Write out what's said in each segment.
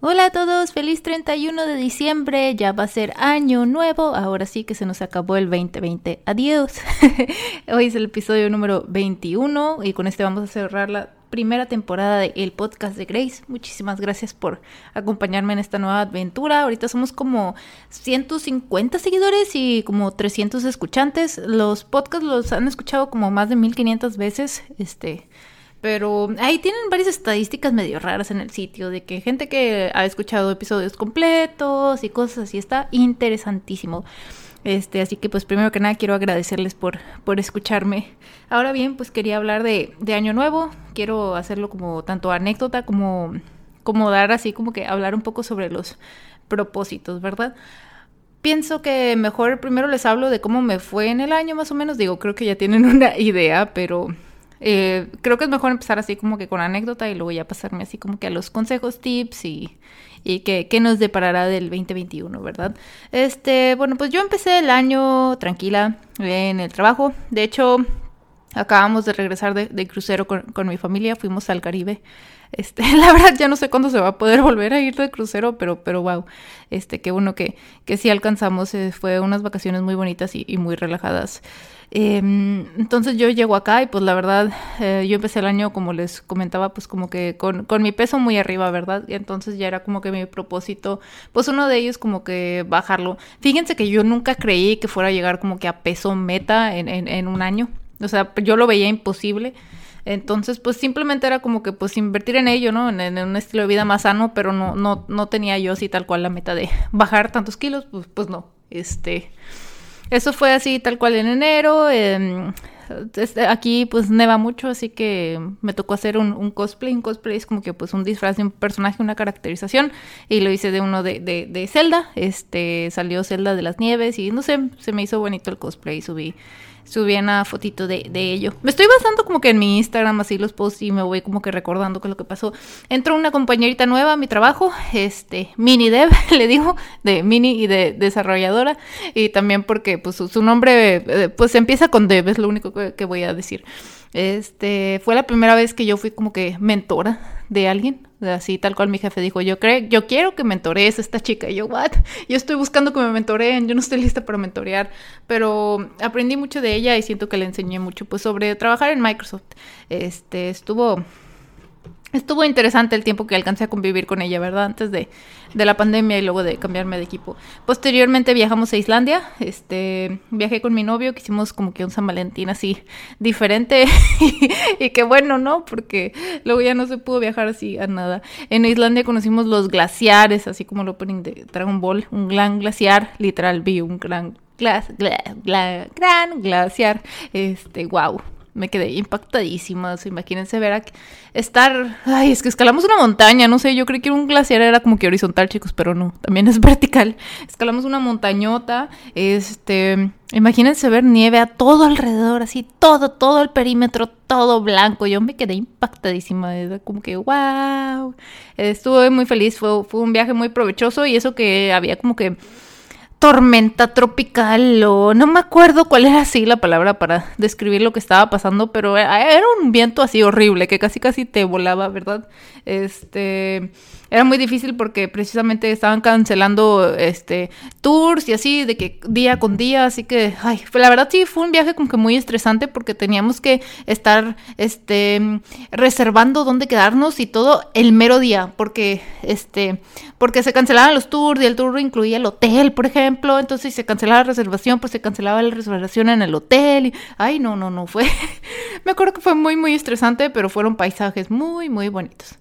Hola a todos, feliz 31 de diciembre, ya va a ser año nuevo, ahora sí que se nos acabó el 2020, adiós. Hoy es el episodio número 21 y con este vamos a cerrar la primera temporada del podcast de Grace. Muchísimas gracias por acompañarme en esta nueva aventura. Ahorita somos como 150 seguidores y como 300 escuchantes. Los podcasts los han escuchado como más de 1500 veces, este pero ahí tienen varias estadísticas medio raras en el sitio de que gente que ha escuchado episodios completos y cosas así está interesantísimo. Este, así que pues primero que nada quiero agradecerles por, por escucharme. Ahora bien, pues quería hablar de, de Año Nuevo. Quiero hacerlo como tanto anécdota como, como dar así como que hablar un poco sobre los propósitos, ¿verdad? Pienso que mejor primero les hablo de cómo me fue en el año más o menos. Digo, creo que ya tienen una idea, pero eh, creo que es mejor empezar así como que con anécdota y luego ya pasarme así como que a los consejos, tips y, y que, qué nos deparará del 2021, ¿verdad? Este, bueno, pues yo empecé el año tranquila en el trabajo. De hecho, acabamos de regresar de, crucero con, con, mi familia, fuimos al Caribe. Este, la verdad ya no sé cuándo se va a poder volver a ir de crucero, pero, pero wow, este, qué bueno que, que sí alcanzamos. Eh, fue unas vacaciones muy bonitas y muy relajadas. Em, entonces yo llego acá y pues la verdad eh, yo empecé el año como les comentaba pues como que con, con, mi peso muy arriba, ¿verdad? Y entonces ya era como que mi propósito, pues uno de ellos como que bajarlo. Fíjense que yo nunca creí que fuera a llegar como que a peso meta en, en, en un año. O sea, yo lo veía imposible. Entonces, pues simplemente era como que pues invertir en ello, ¿no? En, en, un estilo de vida más sano, pero no, no, no tenía yo así tal cual la meta de bajar tantos kilos, pues, pues no. Este, eso fue así tal cual en enero. Este, aquí pues neva mucho, así que me tocó hacer un, cosplay. Un cosplay es como que pues un disfraz de un personaje, una caracterización. Y lo hice de uno de, de, de Zelda. Este salió Zelda de las Nieves y no sé, se me hizo bonito el cosplay. Subí subí una fotito de, de, ello. Me estoy basando como que en mi Instagram, así los posts y me voy como que recordando qué es lo que pasó. Entró una compañerita nueva a mi trabajo, este, Mini Dev, le digo, de Mini y de desarrolladora. Y también porque pues su, nombre eh, pues empieza con Dev, es lo único que, que voy a decir. Este, fue la primera vez que yo fui como que mentora de alguien. Así tal cual mi jefe dijo, yo creo, yo quiero que mentorees a esta chica. Y yo, what? Yo estoy buscando que me mentoreen, yo no estoy lista para mentorear. Pero aprendí mucho de ella y siento que le enseñé mucho pues sobre trabajar en Microsoft. Este, estuvo Estuvo interesante el tiempo que alcancé a convivir con ella, ¿verdad? Antes de, de, la pandemia y luego de cambiarme de equipo. Posteriormente viajamos a Islandia. Este, viajé con mi novio, que hicimos como que un San Valentín así diferente. y, qué bueno, ¿no? Porque luego ya no se pudo viajar así a nada. En Islandia conocimos los glaciares, así como lo ponen de Dragon Ball. Un gran glaciar, literal, vi un gran, gran glaciar. Este, wow me quedé impactadísima. imagínense ver a estar. Ay, es que escalamos una montaña, no sé, yo creí que un glaciar era como que horizontal, chicos, pero no, también es vertical. Escalamos una montañota, este. Imagínense ver nieve a todo alrededor, así, todo, todo el perímetro, todo blanco. Yo me quedé impactadísima, como que, wow. Estuve muy feliz, fue, fue un viaje muy provechoso y eso que había como que tormenta tropical o no me acuerdo cuál era así la palabra para describir lo que estaba pasando, pero era un viento así horrible que casi casi te volaba, ¿verdad? Este era muy difícil porque precisamente estaban cancelando este tours y así de que día con día, así que ay, la verdad sí fue un viaje como que muy estresante porque teníamos que estar este reservando dónde quedarnos y todo el mero día, porque este porque se cancelaban los tours y el tour incluía el hotel, por ejemplo, entonces si se cancelaba la reservación, pues se cancelaba la reservación en el hotel y ay, no, no, no fue me acuerdo que fue muy muy estresante, pero fueron paisajes muy muy bonitos.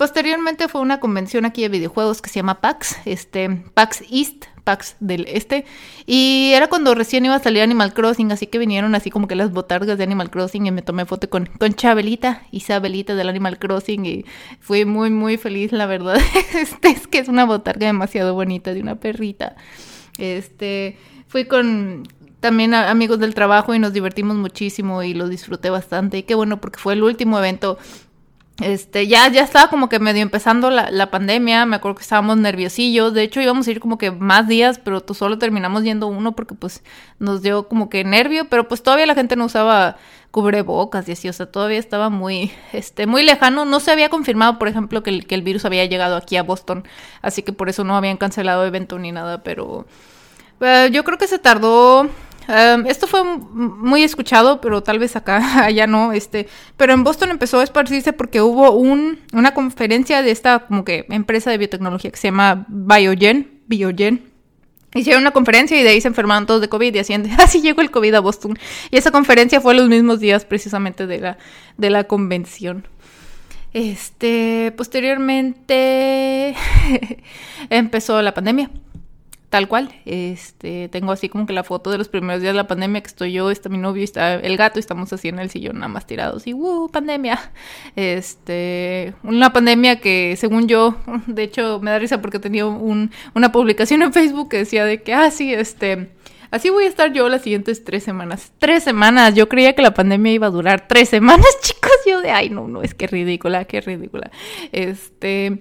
Posteriormente fue una convención aquí de videojuegos que se llama PAX, este, PAX East, PAX del Este, y era cuando recién iba a salir Animal Crossing, así que vinieron así como que las botargas de Animal Crossing y me tomé foto con, con Chabelita, Isabelita del Animal Crossing y fui muy muy feliz, la verdad. Este, es que es una botarga demasiado bonita de una perrita. Este, fui con también amigos del trabajo y nos divertimos muchísimo y lo disfruté bastante. Y qué bueno porque fue el último evento este, ya, ya estaba como que medio empezando la, la, pandemia, me acuerdo que estábamos nerviosillos, de hecho íbamos a ir como que más días, pero solo terminamos yendo uno porque pues nos dio como que nervio, pero pues todavía la gente no usaba cubrebocas y así, o sea, todavía estaba muy, este, muy lejano, no se había confirmado, por ejemplo, que el, que el virus había llegado aquí a Boston, así que por eso no habían cancelado evento ni nada, pero uh, yo creo que se tardó Um, esto fue muy escuchado, pero tal vez acá, allá no, este, pero en Boston empezó a esparcirse porque hubo un, una conferencia de esta como que empresa de biotecnología que se llama Biogen, Biogen. Hicieron una conferencia y de ahí se enfermaron todos de COVID y así, así llegó el COVID a Boston. Y esa conferencia fue los mismos días precisamente de la, de la convención. Este, posteriormente empezó la pandemia tal cual. Este, tengo así como que la foto de los primeros días de la pandemia, que estoy yo, está mi novio, está el gato, y estamos así en el sillón nada más tirados y ¡uh! pandemia. Este, una pandemia que según yo, de hecho me da risa porque tenía un, una publicación en Facebook que decía de que, ah, sí, este, así voy a estar yo las siguientes tres semanas. Tres semanas, yo creía que la pandemia iba a durar tres semanas, chicos, yo de, ay, no, no, es que ridícula, qué ridícula. Este,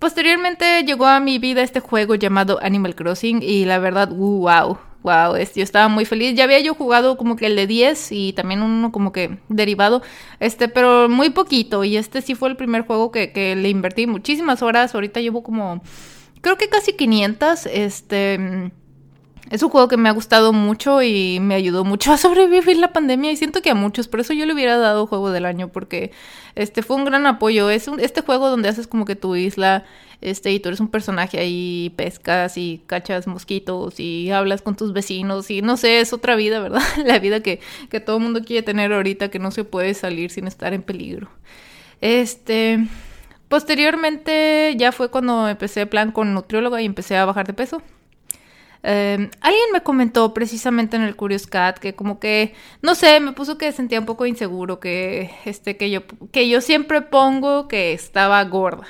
Posteriormente llegó a mi vida este juego llamado Animal Crossing y la verdad, wow, wow, yo estaba muy feliz. Ya había yo jugado como que el de 10 y también uno como que derivado, este, pero muy poquito y este sí fue el primer juego que, que le invertí muchísimas horas. Ahorita llevo como, creo que casi 500, este es un juego que me ha gustado mucho y me ayudó mucho a sobrevivir la pandemia y siento que a muchos, por eso yo le hubiera dado juego del año porque este fue un gran apoyo. Es un, este juego donde haces como que tu isla este y tú eres un personaje ahí, pescas y cachas mosquitos y hablas con tus vecinos y no sé, es otra vida, ¿verdad? la vida que, que todo el mundo quiere tener ahorita que no se puede salir sin estar en peligro. Este, posteriormente ya fue cuando empecé plan con nutrióloga y empecé a bajar de peso. Em, alguien me comentó precisamente en el Curious Cat que como que, no sé, me puso que sentía un poco inseguro, que, este, que, yo, que yo siempre pongo que estaba gorda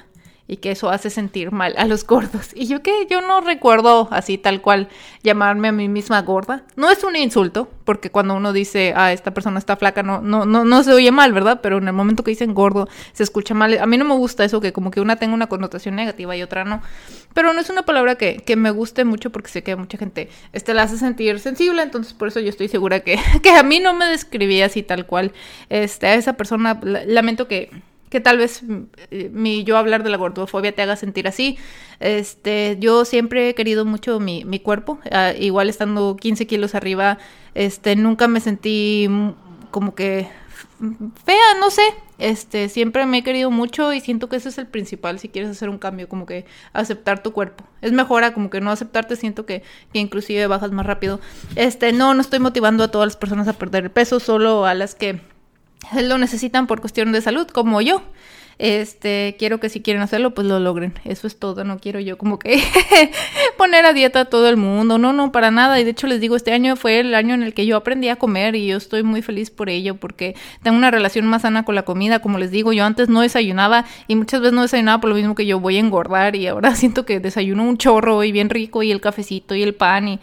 y que eso hace sentir mal a los gordos. Y yo que yo no recuerdo así tal cual llamarme a mí misma gorda. No es un insulto, porque cuando uno dice, ah, esta persona está flaca, no, no, no, no se oye mal, ¿verdad? Pero en el momento que dicen gordo, se escucha mal. A mí no me gusta eso, que como que una tenga una connotación negativa y otra no. Pero no es una palabra que, que me guste mucho porque sé que mucha gente este, la hace sentir sensible, entonces por eso yo estoy segura que, que a mí no me describía así tal cual. Este, a esa persona, lamento que que tal vez eh, mi yo hablar de la gordofobia te haga sentir así. Este, yo siempre he querido mucho mi, mi cuerpo, ah, igual estando 15 kilos arriba, este, nunca me sentí como que fea, no sé, este, siempre me he querido mucho y siento que ese es el principal si quieres hacer un cambio, como que aceptar tu cuerpo. Es mejor a como que no aceptarte, siento que, que inclusive bajas más rápido. Este, no, no estoy motivando a todas las personas a perder el peso, solo a las que lo necesitan por cuestión de salud, como yo. Este, quiero que si quieren hacerlo, pues lo logren. Eso es todo. No quiero yo como que poner a dieta a todo el mundo. No, no, para nada. Y de hecho les digo, este año fue el año en el que yo aprendí a comer y yo estoy muy feliz por ello porque tengo una relación más sana con la comida. Como les digo, yo antes no desayunaba y muchas veces no desayunaba por lo mismo que yo voy a engordar y ahora siento que desayuno un chorro y bien rico y el cafecito y el pan y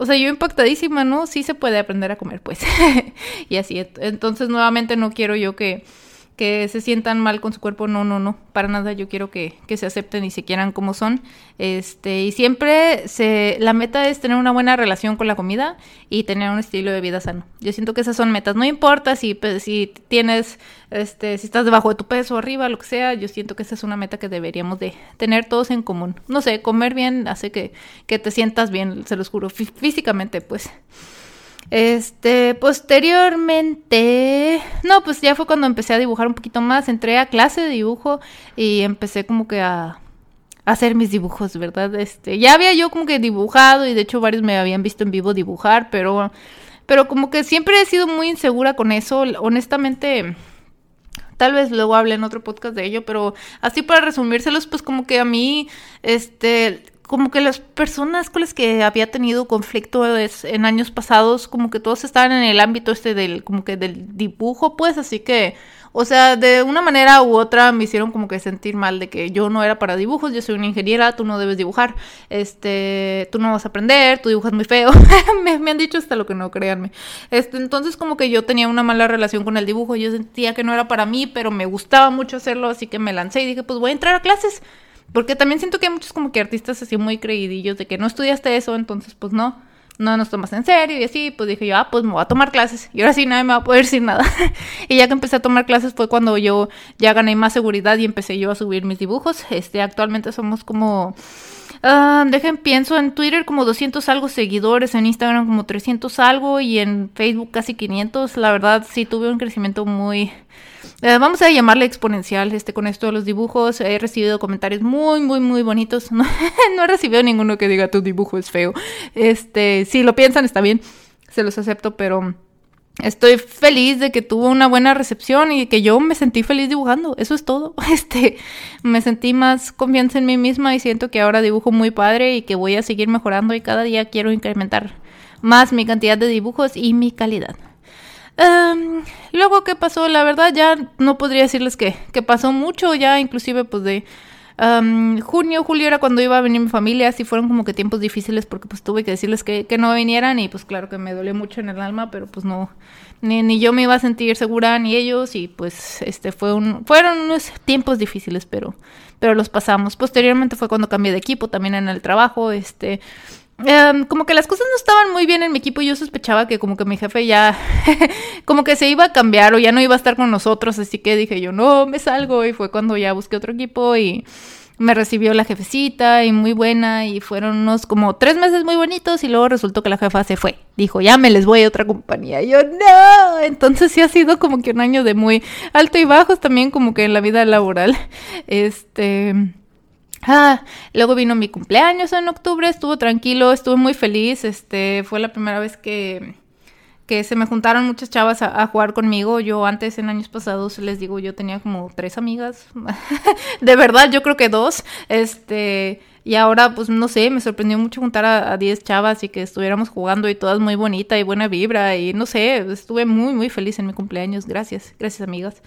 o sea, yo impactadísima, ¿no? Sí se puede aprender a comer, pues. y así. Entonces, nuevamente, no quiero yo que que se sientan mal con su cuerpo, no, no, no, para nada, yo quiero que, que, se acepten y se quieran como son, este, y siempre se, la meta es tener una buena relación con la comida y tener un estilo de vida sano, yo siento que esas son metas, no importa si, pues, si tienes, este, si estás debajo de tu peso, arriba, lo que sea, yo siento que esa es una meta que deberíamos de tener todos en común, no sé, comer bien hace que, que te sientas bien, se los juro, físicamente, pues. Este, posteriormente, no, pues ya fue cuando empecé a dibujar un poquito más, entré a clase de dibujo y empecé como que a, hacer mis dibujos, ¿verdad? Este, ya había yo como que dibujado y de hecho varios me habían visto en vivo dibujar, pero pero como que siempre he sido muy insegura con eso, honestamente tal vez luego hable en otro podcast de ello, pero así para resumírselos, pues como que a mí, este, como que las personas con las que había tenido conflicto en años pasados, como que todos estaban en el ámbito este del, como que del dibujo, pues, así que O sea, de una manera u otra me hicieron como que sentir mal de que yo no era para dibujos, yo soy una ingeniera, tú no debes dibujar, este, tú no vas a aprender, tú dibujas muy feo. me, han dicho hasta lo que no, créanme. Este, entonces como que yo tenía una mala relación con el dibujo, yo sentía que no era para mí, pero me gustaba mucho hacerlo, así que me lancé y dije, pues voy a entrar a clases. Porque también siento que hay muchos como que artistas así muy creidillos de que no estudiaste eso, entonces pues no no nos tomas en serio y así, pues dije yo, ah, pues me voy a tomar clases y ahora sí nadie me va a poder decir nada. y ya que empecé a tomar clases fue cuando yo ya gané más seguridad y empecé yo a subir mis dibujos. Este, actualmente somos como... Uh, dejen, pienso en Twitter como 200 algo seguidores, en Instagram como 300 algo y en Facebook casi 500. La verdad sí tuve un crecimiento muy, eh, vamos a llamarle exponencial este con esto de los dibujos. He recibido comentarios muy, muy, muy bonitos. No, no he recibido ninguno que diga tu dibujo es feo. Este, si lo piensan está bien, se los acepto, pero estoy feliz de que tuvo una buena recepción y que yo me sentí feliz dibujando. Eso es todo. Este, me sentí más confianza en mí misma y siento que ahora dibujo muy padre y que voy a seguir mejorando y cada día quiero incrementar más mi cantidad de dibujos y mi calidad. Em, luego, ¿qué pasó? La verdad, ya no podría decirles que, que pasó mucho, ya inclusive pues de em, junio, julio era cuando iba a venir mi familia, así fueron como que tiempos difíciles porque pues tuve que decirles que, que no vinieran y pues claro que me dolió mucho en el alma, pero pues no, ni, ni, yo me iba a sentir segura ni ellos y pues este fue un, fueron unos tiempos difíciles, pero, pero los pasamos. Posteriormente fue cuando cambié de equipo también en el trabajo, este Em, como que las cosas no estaban muy bien en mi equipo y yo sospechaba que como que mi jefe ya como que se iba a cambiar o ya no iba a estar con nosotros, así que dije yo no, me salgo y fue cuando ya busqué otro equipo y me recibió la jefecita y muy buena y fueron unos como tres meses muy bonitos y luego resultó que la jefa se fue, dijo ya me les voy a otra compañía y yo no, entonces sí ha sido como que un año de muy alto y bajos también como que en la vida laboral, este... Ah, luego vino mi cumpleaños en octubre, estuvo tranquilo, estuve muy feliz, este, fue la primera vez que, que se me juntaron muchas chavas a, jugar conmigo. Yo antes, en años pasados, les digo, yo tenía como tres amigas, de verdad, yo creo que dos, este, y ahora, pues no sé, me sorprendió mucho juntar a, 10 chavas y que estuviéramos jugando y todas muy bonita y buena vibra y no sé, estuve muy, muy feliz en mi cumpleaños, gracias, gracias amigas.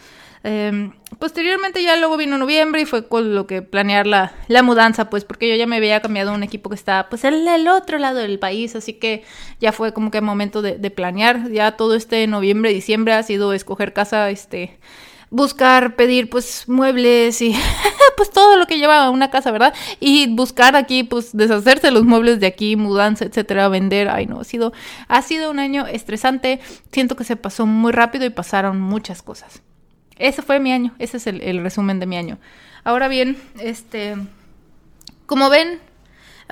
Em, posteriormente ya luego vino noviembre y fue con lo que planear la, la, mudanza, pues porque yo ya me había cambiado a un equipo que estaba pues en el otro lado del país, así que ya fue como que momento de, de planear. Ya todo este noviembre, diciembre ha sido escoger casa, este buscar, pedir pues muebles y pues todo lo que lleva una casa, ¿verdad? Y buscar aquí pues deshacerse los muebles de aquí, mudanza, etcétera, vender. Ay, no, ha sido ha sido un año estresante. Siento que se pasó muy rápido y pasaron muchas cosas. Ese fue mi año, ese es el, resumen de mi año. Ahora bien, este, como ven,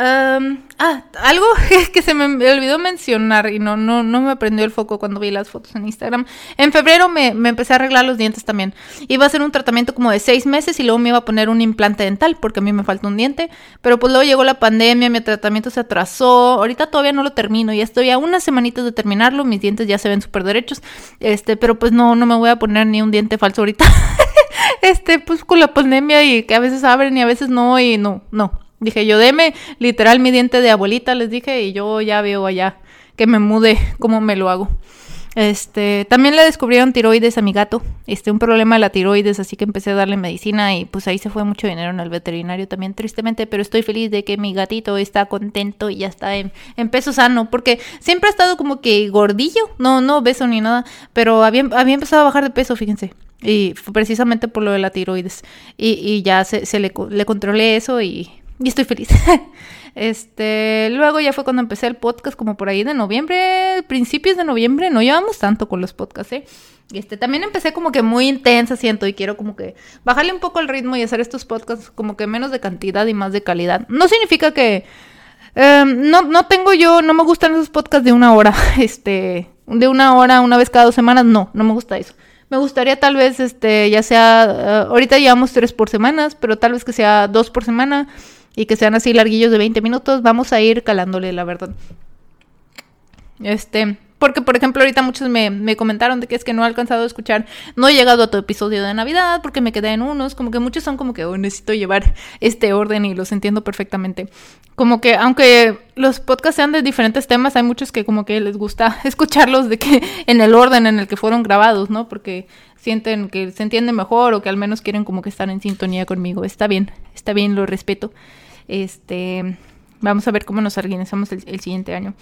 ah, algo que se me olvidó mencionar y no, no, no me prendió el foco cuando vi las fotos en Instagram. En febrero me, me, empecé a arreglar los dientes también. Iba a hacer un tratamiento como de seis meses y luego me iba a poner un implante dental porque a mí me falta un diente. Pero pues luego llegó la pandemia, mi tratamiento se atrasó. Ahorita todavía no lo termino, ya estoy a unas semanitas de terminarlo. Mis dientes ya se ven súper derechos. Este, pero pues no, no me voy a poner ni un diente falso ahorita. este, pues con la pandemia y que a veces abren y a veces no y no, no. Dije yo, deme literal mi diente de abuelita, les dije, y yo ya veo allá que me mude cómo me lo hago. Este, también le descubrieron tiroides a mi gato, este, un problema de la tiroides, así que empecé a darle medicina y pues ahí se fue mucho dinero en el veterinario también, tristemente, pero estoy feliz de que mi gatito está contento y ya está en, peso sano, porque siempre ha estado como que gordillo, no, no beso ni nada, pero había, había empezado a bajar de peso, fíjense. Y precisamente por lo de la tiroides. Y, y ya se, se le, le controlé eso y y estoy feliz. este, luego ya fue cuando empecé el podcast, como por ahí de noviembre, principios de noviembre, no llevamos tanto con los podcasts, ¿eh? Este, también empecé como que muy intensa, siento, y quiero como que bajarle un poco el ritmo y hacer estos podcasts como que menos de cantidad y más de calidad. No significa que em, no, no tengo yo, no me gustan esos podcasts de una hora, este, de una hora, una vez cada dos semanas, no, no me gusta eso. Me gustaría tal vez, este, ya sea, eh, ahorita llevamos tres por semanas, pero tal vez que sea dos por semana y que sean así larguillos de 20 minutos, vamos a ir calándole, la verdad. Este, Porque, por ejemplo, ahorita muchos me, me, comentaron de que es que no he alcanzado a escuchar, no he llegado a tu episodio de Navidad porque me quedé en unos, como que muchos son como que oh, necesito llevar este orden y los entiendo perfectamente. Como que, aunque los podcasts sean de diferentes temas, hay muchos que como que les gusta escucharlos de que en el orden en el que fueron grabados, ¿no? Porque sienten que se entienden mejor o que al menos quieren como que estar en sintonía conmigo. Está bien, está bien, lo respeto. Este, vamos a ver cómo nos organizamos el siguiente año.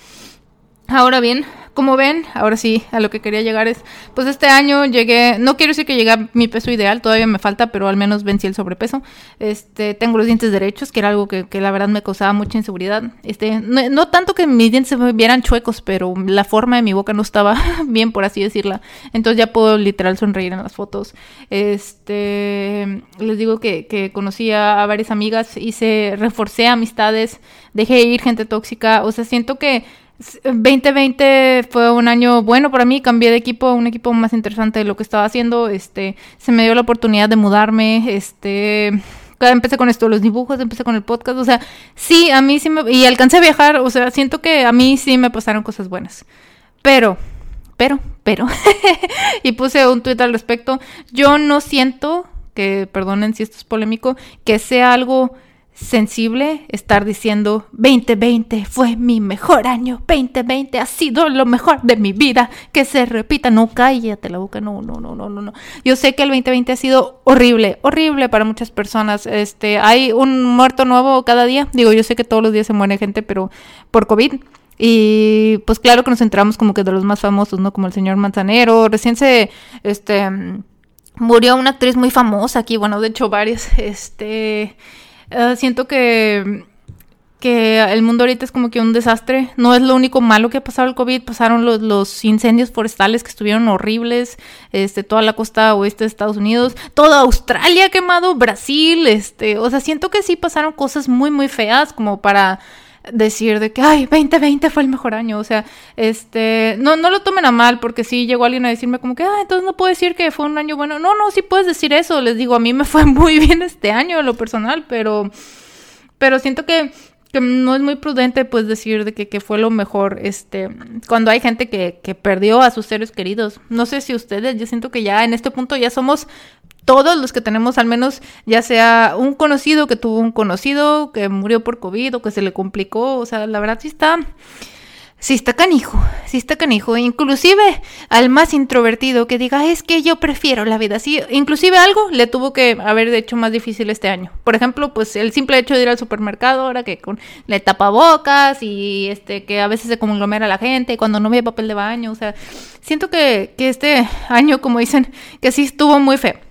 Ahora bien, como ven, ahora sí, a lo que quería llegar es, pues este año llegué, no quiero decir que llegué a mi peso ideal, todavía me falta, pero al menos vencí el sobrepeso. Este, tengo los dientes derechos, que era algo que, la verdad me causaba mucha inseguridad. Este, no, tanto que mis dientes se me vieran chuecos, pero la forma de mi boca no estaba bien, por así decirla. Entonces ya puedo literal sonreír en las fotos. Este, les digo que, que conocí a, a varias amigas, hice, reforcé amistades, dejé ir gente tóxica, o sea, siento que 2020 fue un año bueno para mí, cambié de equipo un equipo más interesante de lo que estaba haciendo, este, se me dio la oportunidad de mudarme, este, empecé con esto, los dibujos, empecé con el podcast, o sea, sí, a mí sí me, y alcancé a viajar, o sea, siento que a mí sí me pasaron cosas buenas, pero, pero, pero, y puse un tweet al respecto, yo no siento, que perdonen si esto es polémico, que sea algo sensible estar diciendo 2020 fue mi mejor año, 2020 ha sido lo mejor de mi vida, que se repita, no cállate la boca, no, no, no, no, no, no. Yo sé que el 2020 ha sido horrible, horrible para muchas personas. Este, hay un muerto nuevo cada día. Digo, yo sé que todos los días se muere gente, pero por COVID. Y pues claro que nos entramos como que de los más famosos, ¿no? Como el señor Manzanero. Recién se, este, murió una actriz muy famosa aquí, bueno, de hecho varias, este, eh, siento que, que el mundo ahorita es como que un desastre. No es lo único malo que ha pasado el COVID. Pasaron los, los incendios forestales que estuvieron horribles. Este, toda la costa oeste de Estados Unidos. Toda Australia quemado. Brasil. Este, o sea, siento que sí pasaron cosas muy, muy feas como para decir de que, ay, 2020 fue el mejor año. O sea, este, no, no lo tomen a mal, porque si llegó alguien a decirme como que, ah, entonces no puedo decir que fue un año bueno. No, no, sí puedes decir eso. Les digo, a mí me fue muy bien este año, lo personal, pero, pero siento que, que no es muy prudente, pues, decir de que, que, fue lo mejor, este, cuando hay gente que, que perdió a sus seres queridos. No sé si ustedes, yo siento que ya en este punto ya somos todos los que tenemos al menos ya sea un conocido que tuvo un conocido que murió por COVID o que se le complicó, o sea, la verdad sí está sí está canijo, sí está canijo, inclusive al más introvertido que diga, es que yo prefiero la vida así, inclusive algo le tuvo que haber hecho más difícil este año. Por ejemplo, pues el simple hecho de ir al supermercado ahora que con le tapabocas y este que a veces se conglomera la gente cuando no ve papel de baño, o sea, siento que, que este año, como dicen, que sí estuvo muy feo.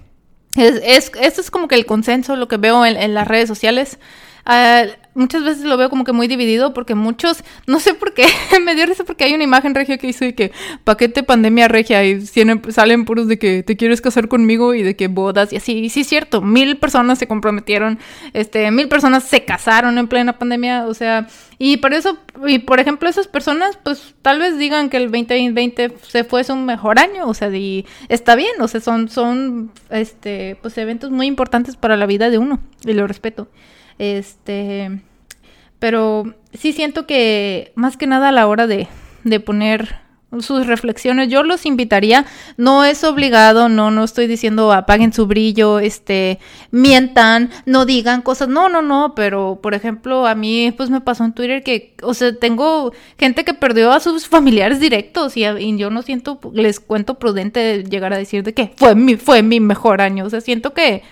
Es, es, esto es como que el consenso, lo que veo en, las redes sociales. Uh, muchas veces lo veo como que muy dividido porque muchos, no sé por qué, me dio risa porque hay una imagen regia que dice que paquete pandemia regia y salen puros de que te quieres casar conmigo y de que bodas y así. Y sí es cierto, mil personas se comprometieron, este, mil personas se casaron en plena pandemia, o sea, y por eso, y por ejemplo, esas personas, pues tal vez digan que el 2020 se fue un mejor año, o sea, y está bien, o sea, son, son, este, pues eventos muy importantes para la vida de uno, y lo respeto. Este, pero sí siento que más que nada a la hora de, de poner sus reflexiones, yo los invitaría, no es obligado, no, no estoy diciendo apaguen su brillo, este, mientan, no digan cosas, no, no, no, pero por ejemplo, a mí pues me pasó en Twitter que, o sea, tengo gente que perdió a sus familiares directos y, y yo no siento, les cuento prudente llegar a decir de que fue mi, fue mi mejor año, o sea, siento que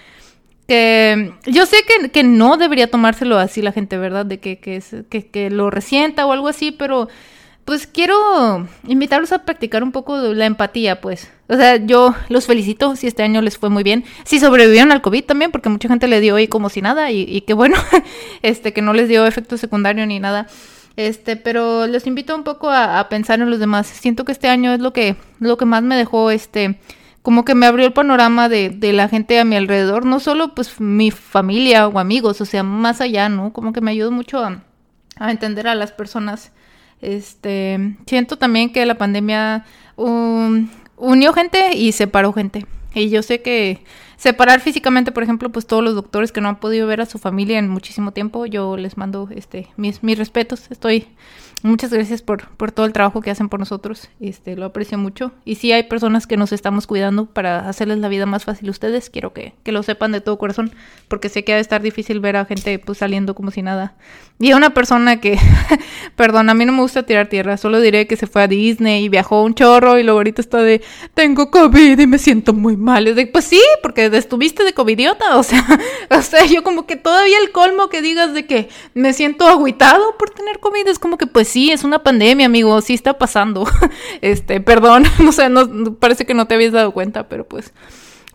que yo sé que, que, no debería tomárselo así la gente, ¿verdad? De que, que, que, que, lo resienta o algo así, pero pues quiero invitarlos a practicar un poco la empatía, pues. O sea, yo los felicito si este año les fue muy bien. Si sobrevivieron al COVID también, porque mucha gente le dio ahí como si nada y, y qué bueno, este, que no les dio efecto secundario ni nada. Este, pero les invito un poco a, a pensar en los demás. Siento que este año es lo que, lo que más me dejó, este, como que me abrió el panorama de, de, la gente a mi alrededor, no solo pues mi familia o amigos, o sea, más allá, ¿no? Como que me ayudó mucho a, entender a las personas. Este, siento también que la pandemia um, unió gente y separó gente. Y yo sé que separar físicamente, por ejemplo, pues todos los doctores que no han podido ver a su familia en muchísimo tiempo, yo les mando este mis, mis respetos. Estoy muchas gracias por, por todo el trabajo que hacen por nosotros. Este, lo aprecio mucho. Y si hay personas que nos estamos cuidando para hacerles la vida más fácil a ustedes. Quiero que, que lo sepan de todo corazón, porque sé que ha de estar difícil ver a gente pues saliendo como si nada. Y a una persona que, perdón, a mí no me gusta tirar tierra, solo diré que se fue a Disney y viajó un chorro y luego ahorita está de, tengo COVID y me siento muy mal. de, pues sí, porque estuviste de covidiota, o sea, o sea, yo como que todavía el colmo que digas de que me siento agüitado por tener COVID es como que pues sí, es una pandemia, amigo, sí está pasando. Este, perdón, no sé, no, parece que no te habías dado cuenta, pero pues...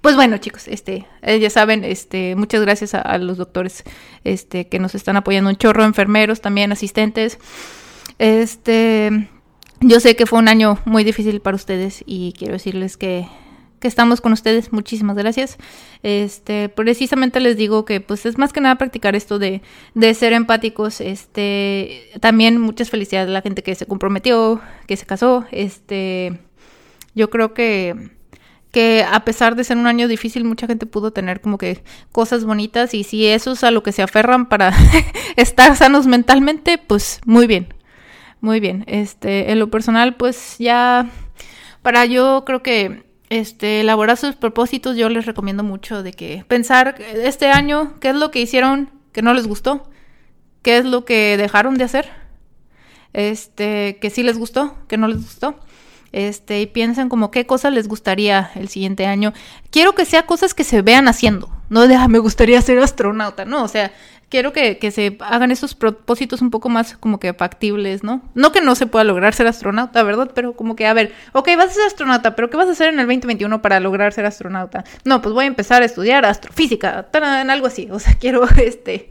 Pues bueno, chicos, este, eh, ya saben, este, muchas gracias a, los doctores, este, que nos están apoyando un chorro, enfermeros también, asistentes. Este, yo sé que fue un año muy difícil para ustedes y quiero decirles que que estamos con ustedes. Muchísimas gracias. Este, precisamente les digo que pues es más que nada practicar esto de, de ser empáticos. Este, también muchas felicidades a la gente que se comprometió, que se casó. Este, yo creo que que a pesar de ser un año difícil, mucha gente pudo tener como que cosas bonitas y si eso es a lo que se aferran para estar sanos mentalmente, pues muy bien, muy bien. Este, en lo personal, pues ya, para yo creo que este, elaborar sus propósitos, yo les recomiendo mucho de que pensar este año qué es lo que hicieron que no les gustó, qué es lo que dejaron de hacer, este, que sí les gustó, que no les gustó. Este, y piensen como qué cosas les gustaría el siguiente año. Quiero que sea cosas que se vean haciendo, no de, ah, me gustaría ser astronauta, no, o sea, quiero que, se hagan esos propósitos un poco más como que factibles, ¿no? No que no se pueda lograr ser astronauta, ¿verdad? Pero como que, a ver, ok, vas a ser astronauta, pero ¿qué vas a hacer en el 2021 para lograr ser astronauta? No, pues voy a empezar a estudiar astrofísica, en algo así. O sea, quiero este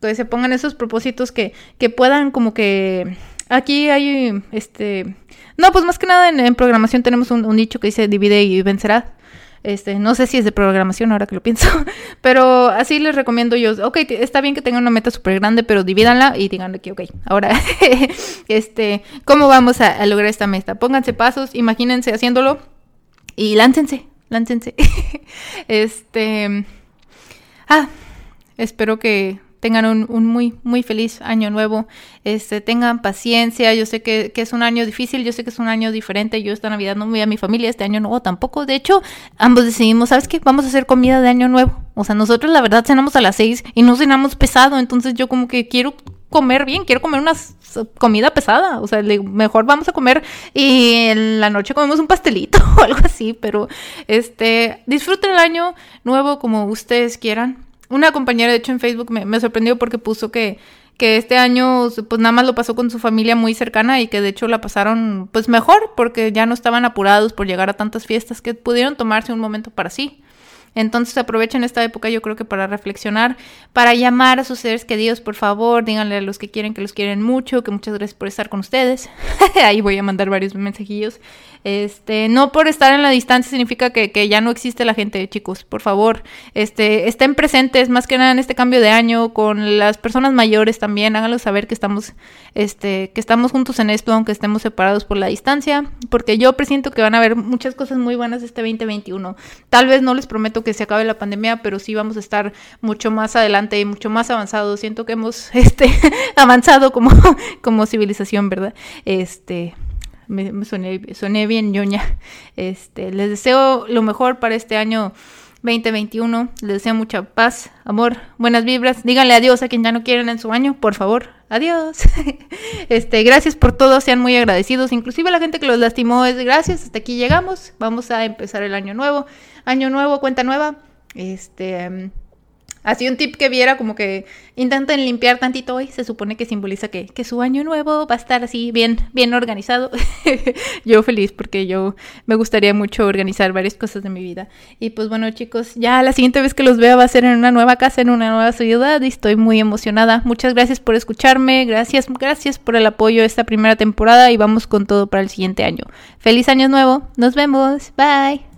que se pongan esos propósitos que, que puedan como que aquí hay este no pues más que nada en, programación tenemos un, un, dicho que dice divide y vencerá este, no sé si es de programación ahora que lo pienso, pero así les recomiendo yo, ok, está bien que tengan una meta súper grande, pero divídanla y díganle que, ok, ahora, este, ¿cómo vamos a, lograr esta meta? Pónganse pasos, imagínense haciéndolo y láncense, láncense. este, ah, espero que tengan un, muy, muy feliz año nuevo, este, tengan paciencia, yo sé que, es un año difícil, yo sé que es un año diferente, yo esta Navidad no voy a mi familia, este año nuevo tampoco, de hecho, ambos decidimos, ¿sabes qué? Vamos a hacer comida de año nuevo, o sea, nosotros la verdad cenamos a las seis y no cenamos pesado, entonces yo como que quiero comer bien, quiero comer una comida pesada, o sea, mejor vamos a comer y en la noche comemos un pastelito o algo así, pero este, disfruten el año nuevo como ustedes quieran una compañera, de hecho, en Facebook me, sorprendió porque puso que, que este año pues nada más lo pasó con su familia muy cercana y que de hecho la pasaron pues mejor porque ya no estaban apurados por llegar a tantas fiestas que pudieron tomarse un momento para sí. Entonces aprovechen esta época yo creo que para reflexionar, para llamar a sus seres queridos, por favor, díganle a los que quieren que los quieren mucho, que muchas gracias por estar con ustedes. Ahí voy a mandar varios mensajillos. Este, no por estar en la distancia significa que, ya no existe la gente, chicos. Por favor, este, estén presentes más que nada en este cambio de año con las personas mayores también. Háganlo saber que estamos, este, que estamos juntos en esto, aunque estemos separados por la distancia. Porque yo presiento que van a haber muchas cosas muy buenas este 2021. Tal vez no les prometo que se acabe la pandemia, pero sí vamos a estar mucho más adelante y mucho más avanzados. Siento que hemos, este, avanzado como, como civilización, ¿verdad? Este, me, me soné, bien ñoña. Este, les deseo lo mejor para este año 2021. Les deseo mucha paz, amor, buenas vibras. Díganle adiós a quien ya no quieren en su año, por favor. Adiós. Este, gracias por todo, sean muy agradecidos. Inclusive la gente que los lastimó es gracias. Hasta aquí llegamos. Vamos a empezar el año nuevo. Año nuevo, cuenta nueva. Este, em, Así un tip que viera como que intenten limpiar tantito hoy, se supone que simboliza que, que su año nuevo va a estar así bien, bien organizado. yo feliz porque yo me gustaría mucho organizar varias cosas de mi vida. Y pues bueno chicos, ya la siguiente vez que los vea va a ser en una nueva casa, en una nueva ciudad y estoy muy emocionada. Muchas gracias por escucharme, gracias, gracias por el apoyo esta primera temporada y vamos con todo para el siguiente año. Feliz año nuevo, nos vemos, bye.